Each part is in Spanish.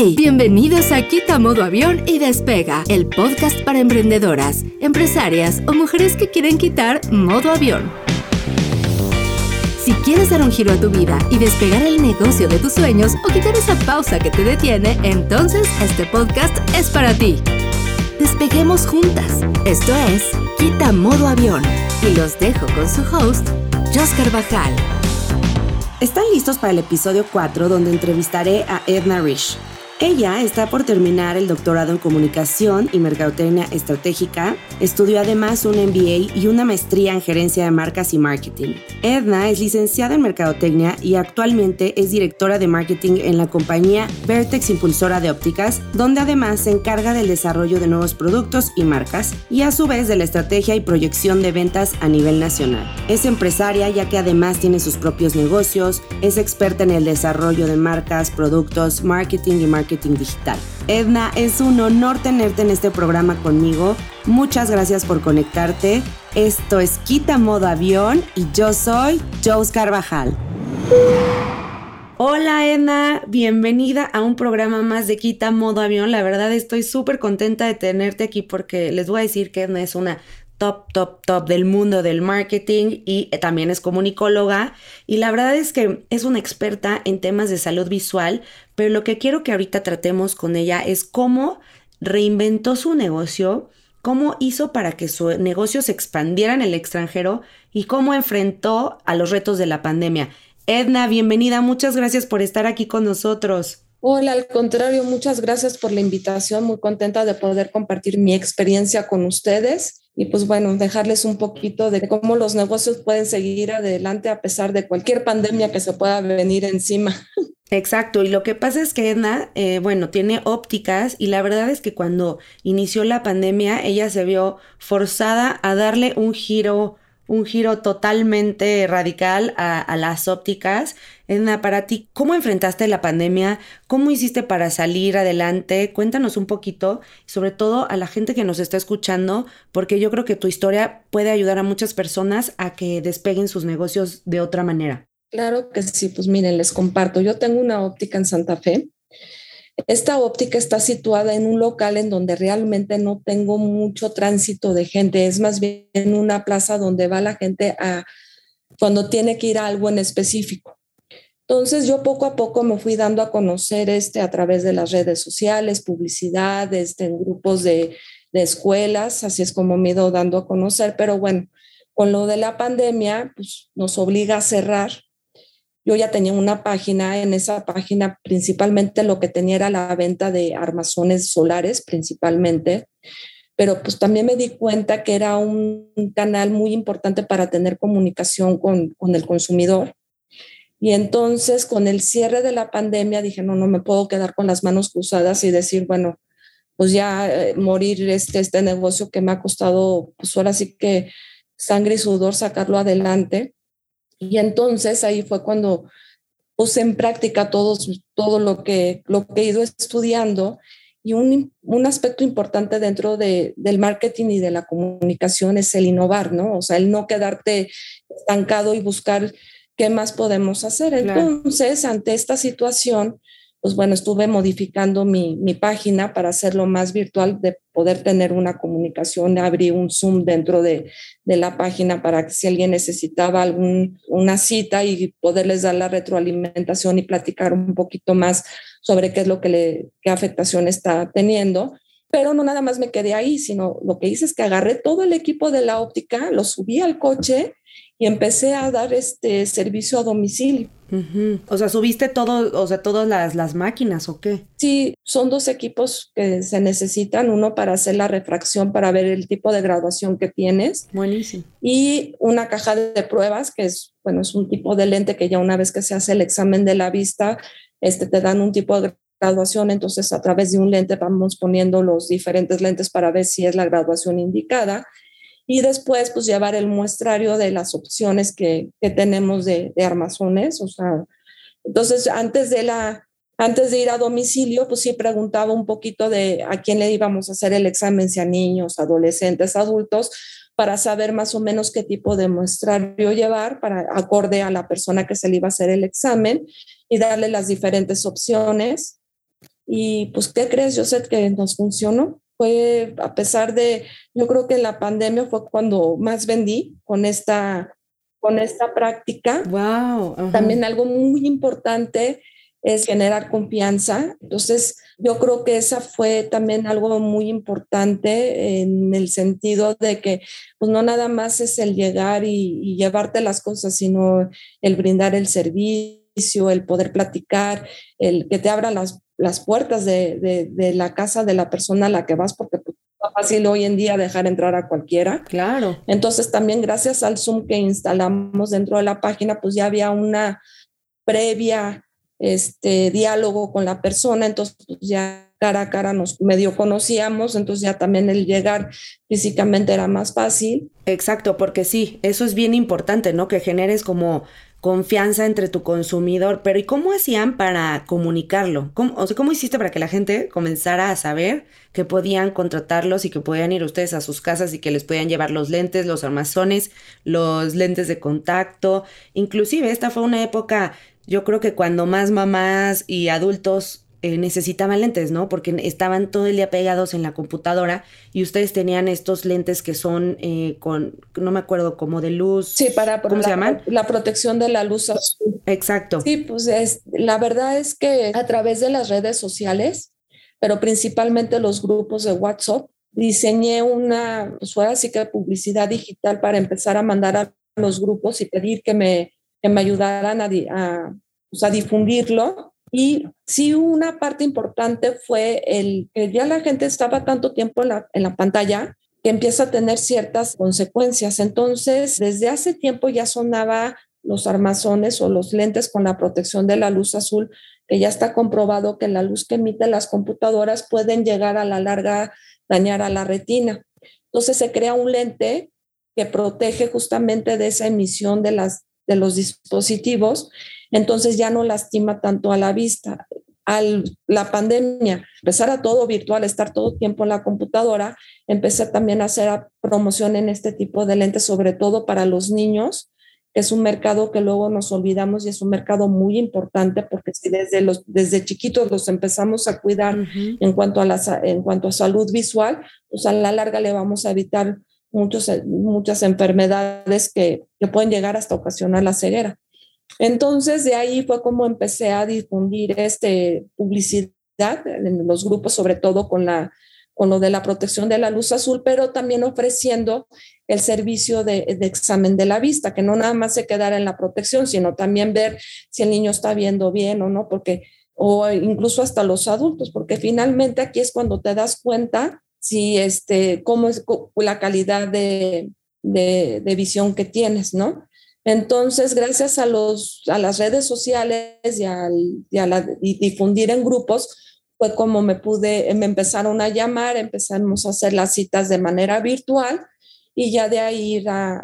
Bienvenidos a Quita Modo Avión y Despega, el podcast para emprendedoras, empresarias o mujeres que quieren quitar modo avión. Si quieres dar un giro a tu vida y despegar el negocio de tus sueños o quitar esa pausa que te detiene, entonces este podcast es para ti. Despeguemos juntas. Esto es Quita Modo Avión. Y los dejo con su host, Jos Carvajal. ¿Están listos para el episodio 4 donde entrevistaré a Edna Rich? Ella está por terminar el doctorado en comunicación y mercadotecnia estratégica. Estudió además un MBA y una maestría en gerencia de marcas y marketing. Edna es licenciada en mercadotecnia y actualmente es directora de marketing en la compañía Vertex Impulsora de Ópticas, donde además se encarga del desarrollo de nuevos productos y marcas y a su vez de la estrategia y proyección de ventas a nivel nacional. Es empresaria ya que además tiene sus propios negocios, es experta en el desarrollo de marcas, productos, marketing y marketing digital. Edna, es un honor tenerte en este programa conmigo. Muchas gracias por conectarte. Esto es Quita Modo Avión y yo soy Joes Carvajal. Hola Edna, bienvenida a un programa más de Quita Modo Avión. La verdad estoy súper contenta de tenerte aquí porque les voy a decir que Edna es una top, top, top del mundo del marketing y eh, también es comunicóloga. Y la verdad es que es una experta en temas de salud visual, pero lo que quiero que ahorita tratemos con ella es cómo reinventó su negocio, cómo hizo para que su negocio se expandiera en el extranjero y cómo enfrentó a los retos de la pandemia. Edna, bienvenida, muchas gracias por estar aquí con nosotros. Hola, al contrario, muchas gracias por la invitación, muy contenta de poder compartir mi experiencia con ustedes y pues bueno, dejarles un poquito de cómo los negocios pueden seguir adelante a pesar de cualquier pandemia que se pueda venir encima. Exacto, y lo que pasa es que Edna, eh, bueno, tiene ópticas y la verdad es que cuando inició la pandemia ella se vio forzada a darle un giro un giro totalmente radical a, las ópticas. Edna, para ti, ¿cómo enfrentaste la pandemia? ¿Cómo hiciste para salir adelante? Cuéntanos un poquito, sobre todo a la gente que nos está escuchando, porque yo creo que tu historia puede ayudar a muchas personas a que despeguen sus negocios de otra manera. Claro que sí, pues miren, les comparto. Yo tengo una óptica en Santa Fe esta óptica está situada en un local en donde realmente no tengo mucho tránsito de gente, es más bien una plaza donde va la gente a cuando tiene que ir a algo en específico. Entonces yo poco a poco me fui dando a conocer este a través de las redes sociales, publicidad, en grupos de, de escuelas, así es como me he ido dando a conocer, pero bueno, con lo de la pandemia, pues nos obliga a cerrar yo ya tenía una página, en esa página principalmente lo que tenía era la venta de armazones solares principalmente, pero pues también me di cuenta que era un canal muy importante para tener comunicación con, con el consumidor. Y entonces con el cierre de la pandemia dije, no, no me puedo quedar con las manos cruzadas y decir, bueno, pues ya eh, morir este, este negocio que me ha costado, pues ahora sí que sangre y sudor sacarlo adelante. Y entonces ahí fue cuando puse en práctica todo, todo lo, que, lo que he ido estudiando y un, un aspecto importante dentro de, del marketing y de la comunicación es el innovar, ¿no? O sea, el no quedarte estancado y buscar qué más podemos hacer. Entonces, ante esta situación, pues bueno, estuve modificando mi, mi, página para hacerlo más virtual, de poder tener una comunicación, abrí un Zoom dentro de, de la página para que si alguien necesitaba algún, una cita y poderles dar la retroalimentación y platicar un poquito más sobre qué es lo que le, qué afectación está teniendo. Pero no nada más me quedé ahí, sino lo que hice es que agarré todo el equipo de la óptica, lo subí al coche y empecé a dar este servicio a domicilio. O sea, subiste todo, o sea, todas las, las, máquinas o qué? Sí, son dos equipos que se necesitan, uno para hacer la refracción, para ver el tipo de graduación que tienes. Buenísimo. Y una caja de pruebas, que es, bueno, es un tipo de lente que ya una vez que se hace el examen de la vista, este, te dan un tipo de graduación, entonces a través de un lente vamos poniendo los diferentes lentes para ver si es la graduación indicada y después pues llevar el muestrario de las opciones que, que tenemos de, de, armazones, o sea, entonces antes de la antes de ir a domicilio, pues sí preguntaba un poquito de a quién le íbamos a hacer el examen, si a niños, adolescentes, adultos, para saber más o menos qué tipo de muestrario llevar para acorde a la persona que se le iba a hacer el examen y darle las diferentes opciones y pues, ¿qué crees? Yo sé que nos funcionó. Fue a pesar de, yo creo que la pandemia fue cuando más vendí con esta, con esta práctica. Wow. También algo muy importante es generar confianza. Entonces, yo creo que esa fue también algo muy importante en el sentido de que, pues no nada más es el llegar y, llevarte las cosas, sino el brindar el servicio, el poder platicar, el que te abra las, las puertas de, de, la casa de la persona a la que vas, porque pues, es fácil hoy en día dejar entrar a cualquiera. Claro. Entonces, también gracias al Zoom que instalamos dentro de la página, pues ya había una previa este diálogo con la persona, entonces pues, ya cara a cara nos medio conocíamos, entonces ya también el llegar físicamente era más fácil. Exacto, porque sí, eso es bien importante, ¿no? Que generes como confianza entre tu consumidor, pero ¿y cómo hacían para comunicarlo? ¿Cómo, o sea, ¿cómo hiciste para que la gente comenzara a saber que podían contratarlos y que podían ir ustedes a sus casas y que les podían llevar los lentes, los armazones, los lentes de contacto? Inclusive esta fue una época yo creo que cuando más mamás y adultos eh, necesitaban lentes, ¿no? Porque estaban todo el día pegados en la computadora y ustedes tenían estos lentes que son eh, con, no me acuerdo, como de luz. Sí, para ¿cómo se llaman? La protección de la luz azul. Exacto. Sí, pues es, la verdad es que a través de las redes sociales, pero principalmente los grupos de WhatsApp, diseñé una, pues fue así que publicidad digital para empezar a mandar a los grupos y pedir que me que me ayudaran a, pues, a, difundirlo. Y sí, una parte importante fue el que ya la gente estaba tanto tiempo en la, en la pantalla que empieza a tener ciertas consecuencias. Entonces, desde hace tiempo ya sonaba los armazones o los lentes con la protección de la luz azul, que ya está comprobado que la luz que emiten las computadoras pueden llegar a la larga dañar a la retina. Entonces se crea un lente que protege justamente de esa emisión de las de los dispositivos, entonces ya no lastima tanto a la vista. Al la pandemia, empezar a todo virtual, estar todo el tiempo en la computadora, empecé también a hacer promoción en este tipo de lentes, sobre todo para los niños, que es un mercado que luego nos olvidamos y es un mercado muy importante porque si desde, los, desde chiquitos los empezamos a cuidar en, cuanto a la, en cuanto a salud visual, pues a la larga le vamos a evitar muchos, muchas enfermedades que, que pueden llegar hasta ocasionar la ceguera. Entonces, de ahí fue como empecé a difundir este, publicidad en los grupos, sobre todo con, la, con lo de la protección de la luz azul, pero también ofreciendo el servicio de, de, examen de la vista, que no nada más se quedara en la protección, sino también ver si el niño está viendo bien o no, porque, o incluso hasta los adultos, porque finalmente aquí es cuando te das cuenta si este, cómo es la calidad de, de, visión que tienes, ¿no? Entonces, gracias a, los, a las redes sociales y, al, y a la, difundir en grupos, fue como me pude, me empezaron a llamar, empezamos a hacer las citas de manera virtual y ya de ahí ir a,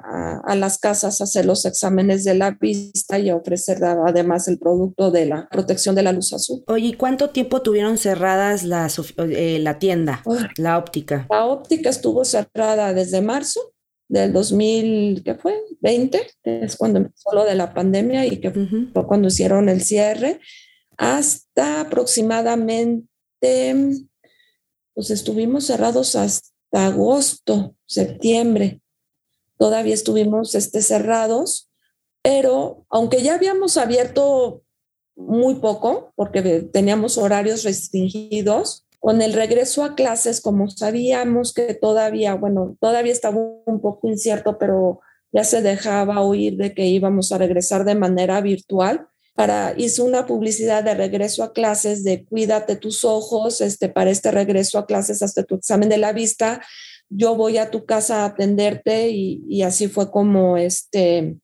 a, las casas a hacer los exámenes de la vista y a ofrecer además el producto de la protección de la luz azul. Oye, ¿cuánto tiempo tuvieron cerradas las, eh, la tienda, la óptica? La óptica estuvo cerrada desde marzo del 2000, ¿qué fue? 20, es cuando empezó lo de la pandemia y que fue cuando hicieron el cierre, hasta aproximadamente, pues estuvimos cerrados hasta agosto, septiembre. Todavía estuvimos este, cerrados, pero aunque ya habíamos abierto muy poco, porque teníamos horarios restringidos, con el regreso a clases, como sabíamos que todavía, bueno, todavía estaba un poco incierto, pero ya se dejaba oír de que íbamos a regresar de manera virtual, para, hizo una publicidad de regreso a clases, de cuídate tus ojos, este, para este regreso a clases hasta tu examen de la vista, yo voy a tu casa a atenderte y, y así fue como este,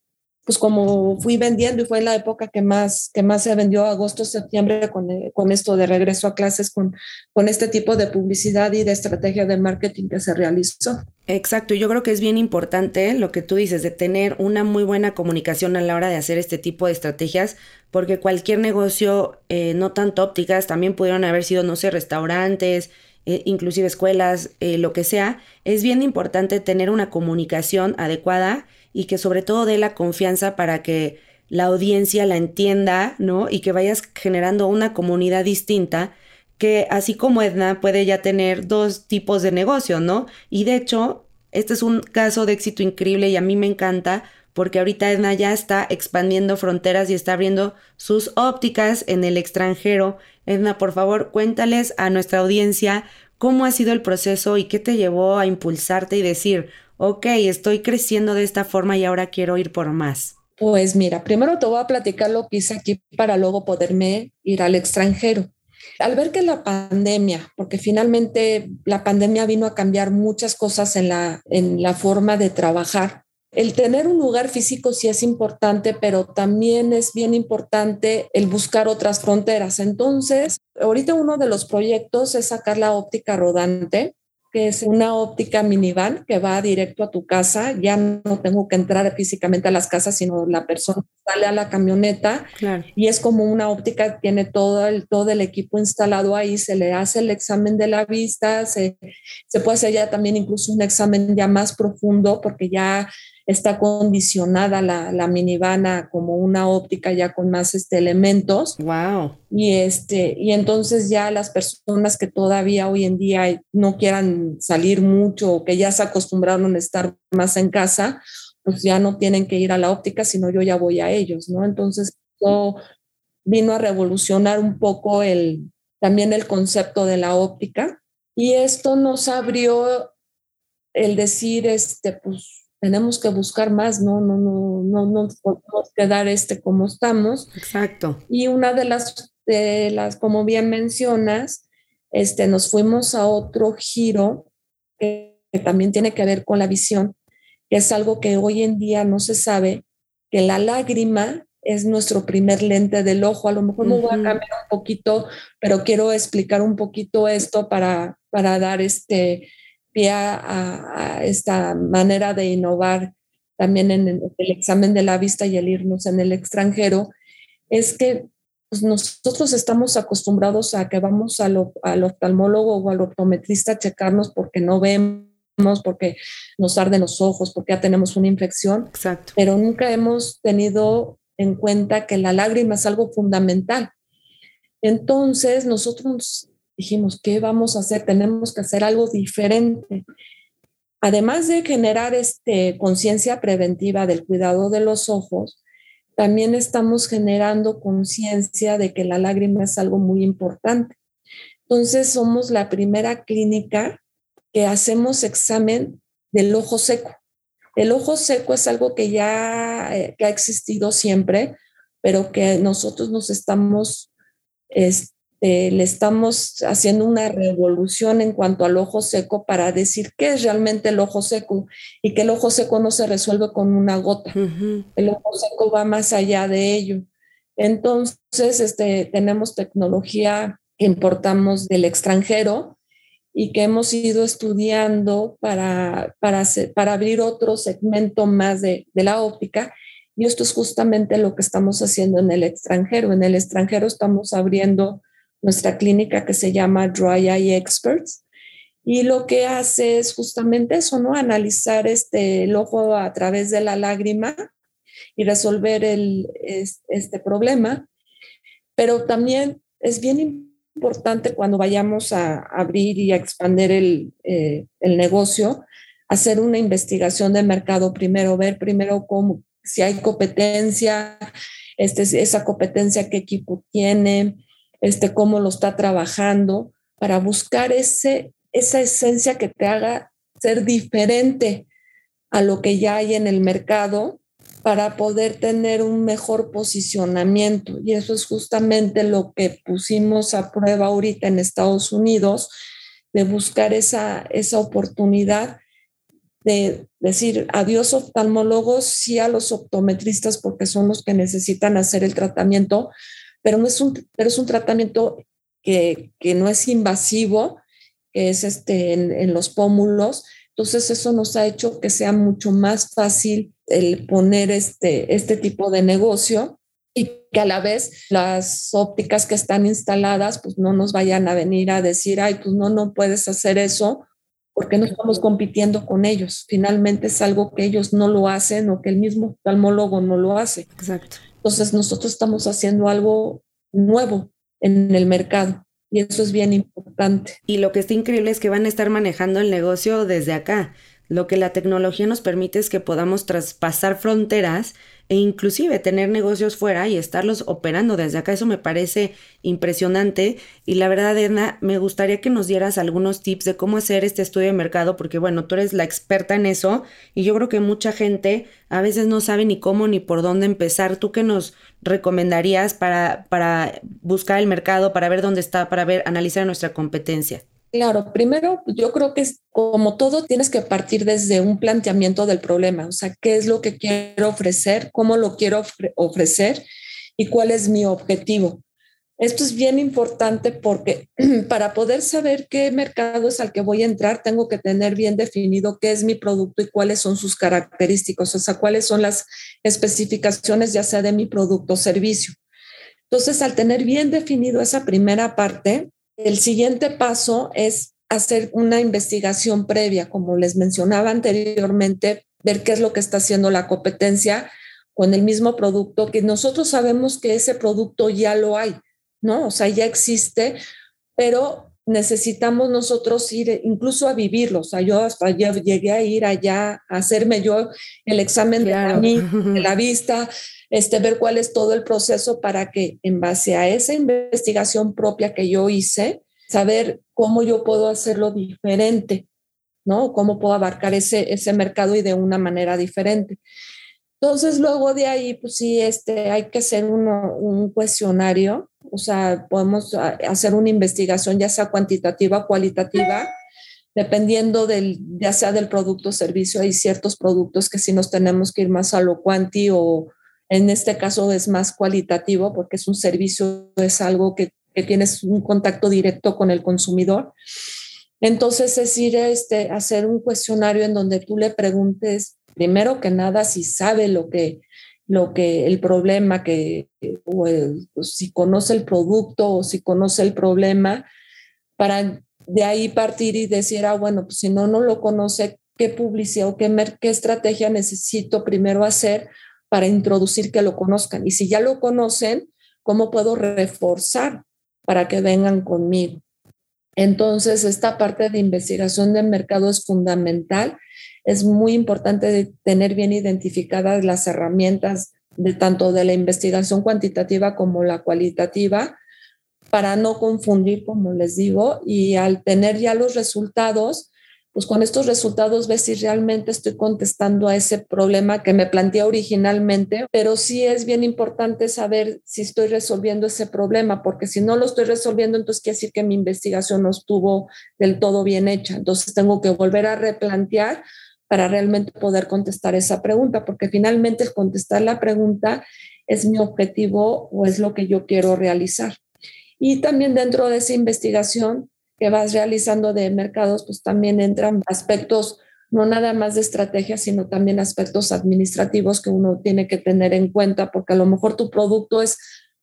pues como fui vendiendo y fue la época que más, que más se vendió agosto, septiembre con, eh, con esto de regreso a clases, con, con este tipo de publicidad y de estrategia de marketing que se realizó. Exacto, yo creo que es bien importante lo que tú dices, de tener una muy buena comunicación a la hora de hacer este tipo de estrategias, porque cualquier negocio, eh, no tanto ópticas, también pudieron haber sido, no sé, restaurantes, eh, inclusive escuelas, lo que sea, es bien importante tener una comunicación adecuada y que sobre todo dé la confianza para que la audiencia la entienda, ¿no? Y que vayas generando una comunidad distinta que así como Edna puede ya tener dos tipos de negocio, ¿no? Y de hecho, este es un caso de éxito increíble y a mí me encanta porque ahorita Edna ya está expandiendo fronteras y está abriendo sus ópticas en el extranjero. Edna, por favor, cuéntales a nuestra audiencia cómo ha sido el proceso y qué te llevó a impulsarte y decir, ok, estoy creciendo de esta forma y ahora quiero ir por más. Pues mira, primero te voy a platicar lo que hice aquí para luego poderme ir al extranjero. Al ver que la pandemia, porque finalmente la pandemia vino a cambiar muchas cosas en la, en la forma de trabajar, el tener un lugar físico sí es importante, pero también es bien importante el buscar otras fronteras. Entonces, ahorita uno de los proyectos es sacar la óptica rodante, que es una óptica minivan que va directo a tu casa. Ya no tengo que entrar físicamente a las casas, sino la persona sale a la camioneta y es como una óptica, tiene todo el, todo el equipo instalado ahí, se le hace el examen de la vista, se, se puede hacer ya también incluso un examen ya más profundo porque ya está condicionada la, la minivana como una óptica ya con más este, elementos. Wow. Y, este, y entonces ya las personas que todavía hoy en día no quieran salir mucho o que ya se acostumbraron a estar más en casa, pues ya no tienen que ir a la óptica, sino yo ya voy a ellos, ¿no? Entonces, eso vino a revolucionar un poco el, también el concepto de la óptica. Y esto nos abrió el decir, este, pues tenemos que buscar más, no, no, no, no, no podemos quedar este como estamos. Exacto. Y una de las, de las, como bien mencionas, este, nos fuimos a otro giro que, también tiene que ver con la visión, que es algo que hoy en día no se sabe, que la lágrima es nuestro primer lente del ojo. A lo mejor me voy a cambiar un poquito, pero quiero explicar un poquito esto para, para dar este, pie a, esta manera de innovar también en el, examen de la vista y el irnos en el extranjero, es que pues, nosotros estamos acostumbrados a que vamos al, al oftalmólogo o al optometrista a checarnos porque no vemos porque nos arden los ojos, porque ya tenemos una infección, Exacto. pero nunca hemos tenido en cuenta que la lágrima es algo fundamental. Entonces, nosotros dijimos, ¿qué vamos a hacer? Tenemos que hacer algo diferente. Además de generar este, conciencia preventiva del cuidado de los ojos, también estamos generando conciencia de que la lágrima es algo muy importante. Entonces, somos la primera clínica que hacemos examen del ojo seco. El ojo seco es algo que ya eh, ha existido siempre, pero que nosotros nos estamos este, eh, le estamos haciendo una revolución en cuanto al ojo seco para decir qué es realmente el ojo seco y que el ojo seco no se resuelve con una gota. El ojo seco va más allá de ello. Entonces, este, tenemos tecnología que importamos del extranjero y que hemos ido estudiando para, para, para abrir otro segmento más de, de la óptica. Y esto es justamente lo que estamos haciendo en el extranjero. En el extranjero estamos abriendo nuestra clínica que se llama Dry Eye Experts. Y lo que hace es justamente eso, ¿no? Analizar este, el ojo a través de la lágrima y resolver el, este problema. Pero también es bien importante cuando vayamos a abrir y a expandir el, eh, el negocio, hacer una investigación de mercado primero, ver primero cómo, si hay competencia, este, esa competencia, qué equipo tiene, este, cómo lo está trabajando, para buscar ese, esa esencia que te haga ser diferente a lo que ya hay en el mercado para poder tener un mejor posicionamiento. Y eso es justamente lo que pusimos a prueba ahorita en Estados Unidos, de buscar esa, esa oportunidad de decir adiós oftalmólogos, sí a los optometristas porque son los que necesitan hacer el tratamiento, pero, no es, un, pero es un tratamiento que, que no es invasivo, que es este, en, los pómulos. Entonces eso nos ha hecho que sea mucho más fácil el poner este, este tipo de negocio y que a la vez las ópticas que están instaladas pues no nos vayan a venir a decir, ay, pues no, no puedes hacer eso porque no estamos compitiendo con ellos. Finalmente es algo que ellos no lo hacen o que el mismo oftalmólogo no lo hace. Exacto. Entonces nosotros estamos haciendo algo nuevo en el mercado. Y eso es bien importante. Y lo que está increíble es que van a estar manejando el negocio desde acá. Lo que la tecnología nos permite es que podamos traspasar fronteras e inclusive tener negocios fuera y estarlos operando desde acá. Eso me parece impresionante y la verdad, Edna, me gustaría que nos dieras algunos tips de cómo hacer este estudio de mercado, porque bueno, tú eres la experta en eso y yo creo que mucha gente a veces no sabe ni cómo ni por dónde empezar. ¿Tú qué nos recomendarías para, para buscar el mercado, para ver dónde está, para ver, analizar nuestra competencia? Claro, primero yo creo que como todo tienes que partir desde un planteamiento del problema, o sea, qué es lo que quiero ofrecer, cómo lo quiero ofrecer y cuál es mi objetivo. Esto es bien importante porque para poder saber qué mercado es al que voy a entrar, tengo que tener bien definido qué es mi producto y cuáles son sus características, o sea, cuáles son las especificaciones ya sea de mi producto o servicio. Entonces, al tener bien definido esa primera parte, el siguiente paso es hacer una investigación previa, como les mencionaba anteriormente, ver qué es lo que está haciendo la competencia con el mismo producto, que nosotros sabemos que ese producto ya lo hay, ¿no? O sea, ya existe, pero necesitamos nosotros ir incluso a vivirlo. O sea, yo hasta ya llegué a ir allá a hacerme yo el examen de, la, de la vista, este, ver cuál es todo el proceso para que en base a esa investigación propia que yo hice, saber cómo yo puedo hacerlo diferente, ¿no? Cómo puedo abarcar ese, ese mercado y de una manera diferente. Entonces, luego de ahí, pues sí, este, hay que hacer uno, un cuestionario, o sea, podemos hacer una investigación ya sea cuantitativa o cualitativa, dependiendo del, ya sea del producto o servicio, hay ciertos productos que sí nos tenemos que ir más a lo cuanti o, en este caso es más cualitativo porque es un servicio, es algo que, tienes un contacto directo con el consumidor. Entonces es ir a este, hacer un cuestionario en donde tú le preguntes, primero que nada, si sabe lo que, lo que el problema, que, si conoce el producto o si conoce el problema, para de ahí partir y decir, ah, bueno, pues si no, no lo conoce, ¿qué publicidad o qué, qué estrategia necesito primero hacer para introducir que lo conozcan. Y si ya lo conocen, ¿cómo puedo reforzar para que vengan conmigo? Entonces, esta parte de investigación del mercado es fundamental. Es muy importante tener bien identificadas las herramientas de tanto de la investigación cuantitativa como la cualitativa para no confundir, como les digo, y al tener ya los resultados, pues con estos resultados ves si realmente estoy contestando a ese problema que me planteé originalmente, pero sí es bien importante saber si estoy resolviendo ese problema, porque si no lo estoy resolviendo, entonces quiere decir que mi investigación no estuvo del todo bien hecha. Entonces tengo que volver a replantear para realmente poder contestar esa pregunta, porque finalmente el contestar la pregunta es mi objetivo o es lo que yo quiero realizar. Y también dentro de esa investigación, que vas realizando de mercados, pues también entran aspectos no nada más de estrategia, sino también aspectos administrativos que uno tiene que tener en cuenta, porque a lo mejor tu producto es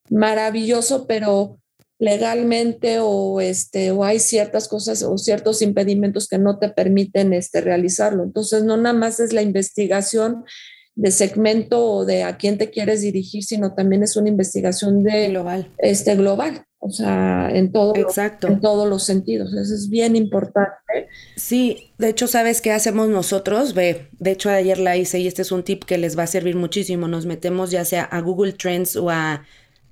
maravilloso, pero legalmente o este o hay ciertas cosas o ciertos impedimentos que no te permiten este realizarlo. Entonces, no nada más es la investigación de segmento o de a quién te quieres dirigir, sino también es una investigación de global. Este global o sea, en, todo en todos los sentidos. Eso es bien importante. Sí, de hecho, ¿sabes qué hacemos nosotros? Ve, de hecho, ayer la hice y este es un tip que les va a servir muchísimo. Nos metemos ya sea a Google Trends o a,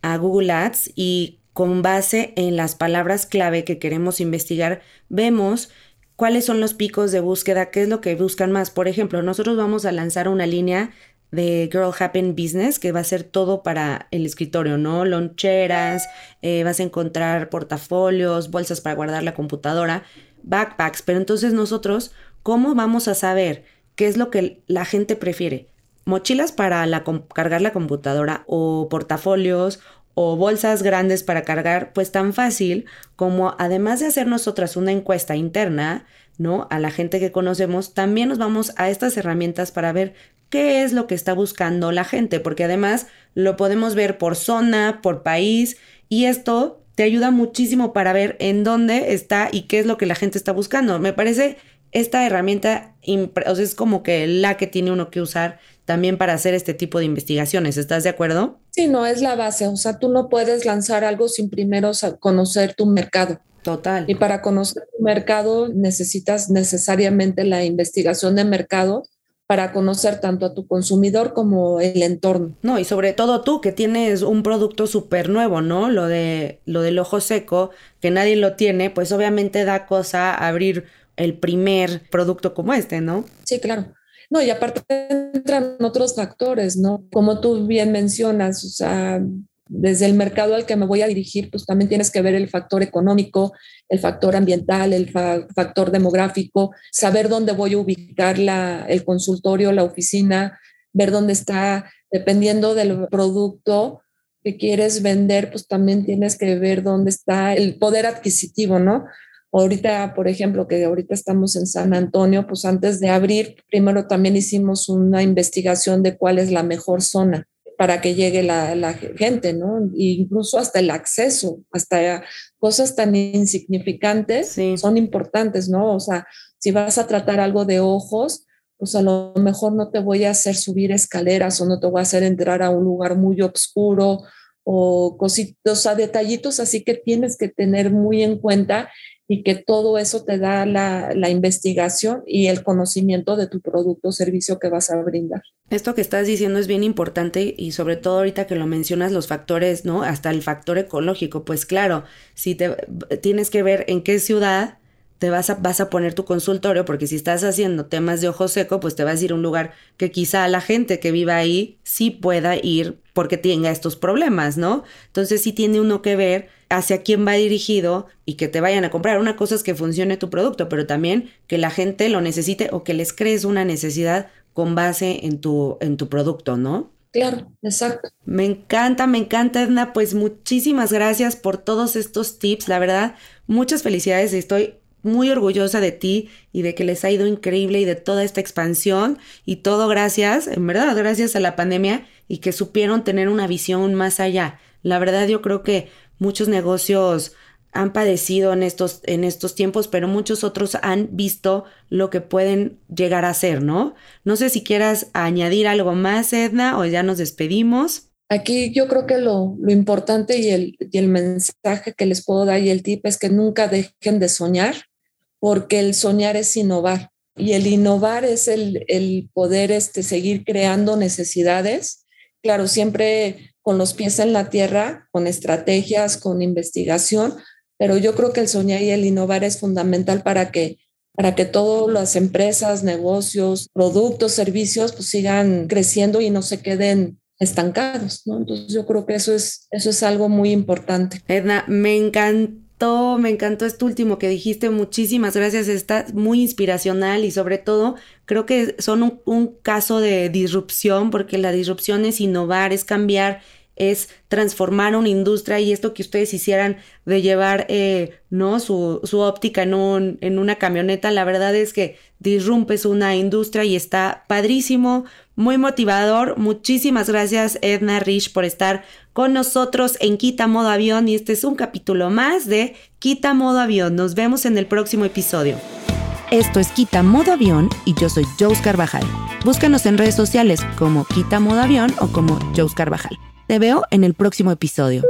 a Google Ads y con base en las palabras clave que queremos investigar, vemos cuáles son los picos de búsqueda, qué es lo que buscan más. Por ejemplo, nosotros vamos a lanzar una línea de Girl Happen Business, que va a ser todo para el escritorio, ¿no? Loncheras, eh, vas a encontrar portafolios, bolsas para guardar la computadora, backpacks, pero entonces nosotros, ¿cómo vamos a saber qué es lo que la gente prefiere? ¿Mochilas para la, cargar la computadora o portafolios o bolsas grandes para cargar? Pues tan fácil como además de hacer nosotras una encuesta interna, ¿no? A la gente que conocemos, también nos vamos a estas herramientas para ver qué es lo que está buscando la gente, porque además lo podemos ver por zona, por país, y esto te ayuda muchísimo para ver en dónde está y qué es lo que la gente está buscando. Me parece esta herramienta es como que la que tiene uno que usar también para hacer este tipo de investigaciones. ¿Estás de acuerdo? Sí, no, es la base. O sea, tú no puedes lanzar algo sin primero conocer tu mercado. Total. Y para conocer tu mercado necesitas necesariamente la investigación de mercado para conocer tanto a tu consumidor como el entorno. No, y sobre todo tú que tienes un producto súper nuevo, ¿no? Lo de lo del ojo seco, que nadie lo tiene, pues obviamente da cosa abrir el primer producto como este, ¿no? Sí, claro. No, y aparte entran otros factores, ¿no? Como tú bien mencionas, o sea, desde el mercado al que me voy a dirigir, pues también tienes que ver el factor económico, el factor ambiental, el factor demográfico, saber dónde voy a ubicar la, el consultorio, la oficina, ver dónde está, dependiendo del producto que quieres vender, pues también tienes que ver dónde está el poder adquisitivo, ¿no? Ahorita, por ejemplo, que ahorita estamos en San Antonio, pues antes de abrir, primero también hicimos una investigación de cuál es la mejor zona para que llegue la, gente, ¿no? E incluso hasta el acceso, hasta cosas tan insignificantes son importantes, ¿no? O sea, si vas a tratar algo de ojos, pues a lo mejor no te voy a hacer subir escaleras o no te voy a hacer entrar a un lugar muy oscuro o cositos, o sea, detallitos así que tienes que tener muy en cuenta y que todo eso te da la, la, investigación y el conocimiento de tu producto o servicio que vas a brindar. Esto que estás diciendo es bien importante y sobre todo ahorita que lo mencionas los factores, ¿no? Hasta el factor ecológico, pues claro, si te tienes que ver en qué ciudad te vas a, vas a poner tu consultorio, porque si estás haciendo temas de ojo seco, pues te vas a ir a un lugar que quizá la gente que viva ahí sí pueda ir porque tenga estos problemas, ¿no? Entonces sí tiene uno que ver hacia quién va dirigido y que te vayan a comprar. Una cosa es que funcione tu producto, pero también que la gente lo necesite o que les crees una necesidad con base en tu, en tu producto, ¿no? Claro, exacto. Me encanta, me encanta, Edna. Pues muchísimas gracias por todos estos tips. La verdad, muchas felicidades. Estoy muy orgullosa de ti y de que les ha ido increíble y de toda esta expansión y todo gracias, en verdad, gracias a la pandemia y que supieron tener una visión más allá. La verdad yo creo que muchos negocios han padecido en estos, en estos tiempos, pero muchos otros han visto lo que pueden llegar a ser, ¿no? No sé si quieras añadir algo más, Edna, o ya nos despedimos. Aquí yo creo que lo, lo importante y el, y el mensaje que les puedo dar y el tip es que nunca dejen de soñar, porque el soñar es innovar y el innovar es el, el poder este, seguir creando necesidades. Claro, siempre con los pies en la tierra, con estrategias, con investigación, pero yo creo que el soñar y el innovar es fundamental para que para que todas las empresas, negocios, productos, servicios pues sigan creciendo y no se queden estancados. Entonces yo creo que eso es, eso es algo muy importante. Edna, me encanta me encantó esto último que dijiste. Muchísimas gracias. Está muy inspiracional y sobre todo creo que son un, un caso de disrupción porque la disrupción es innovar, es cambiar es transformar una industria y esto que ustedes hicieran de llevar eh, ¿no? Su, su, óptica en, en una camioneta, la verdad es que disrumpes una industria y está padrísimo, muy motivador. Muchísimas gracias Edna Rich por estar con nosotros en Quita Modo Avión y este es un capítulo más de Quita Modo Avión. Nos vemos en el próximo episodio. Esto es Quita Modo Avión y yo soy Joes Carvajal. Búscanos en redes sociales como Quita Modo Avión o como Joes Carvajal. Te veo en el próximo episodio.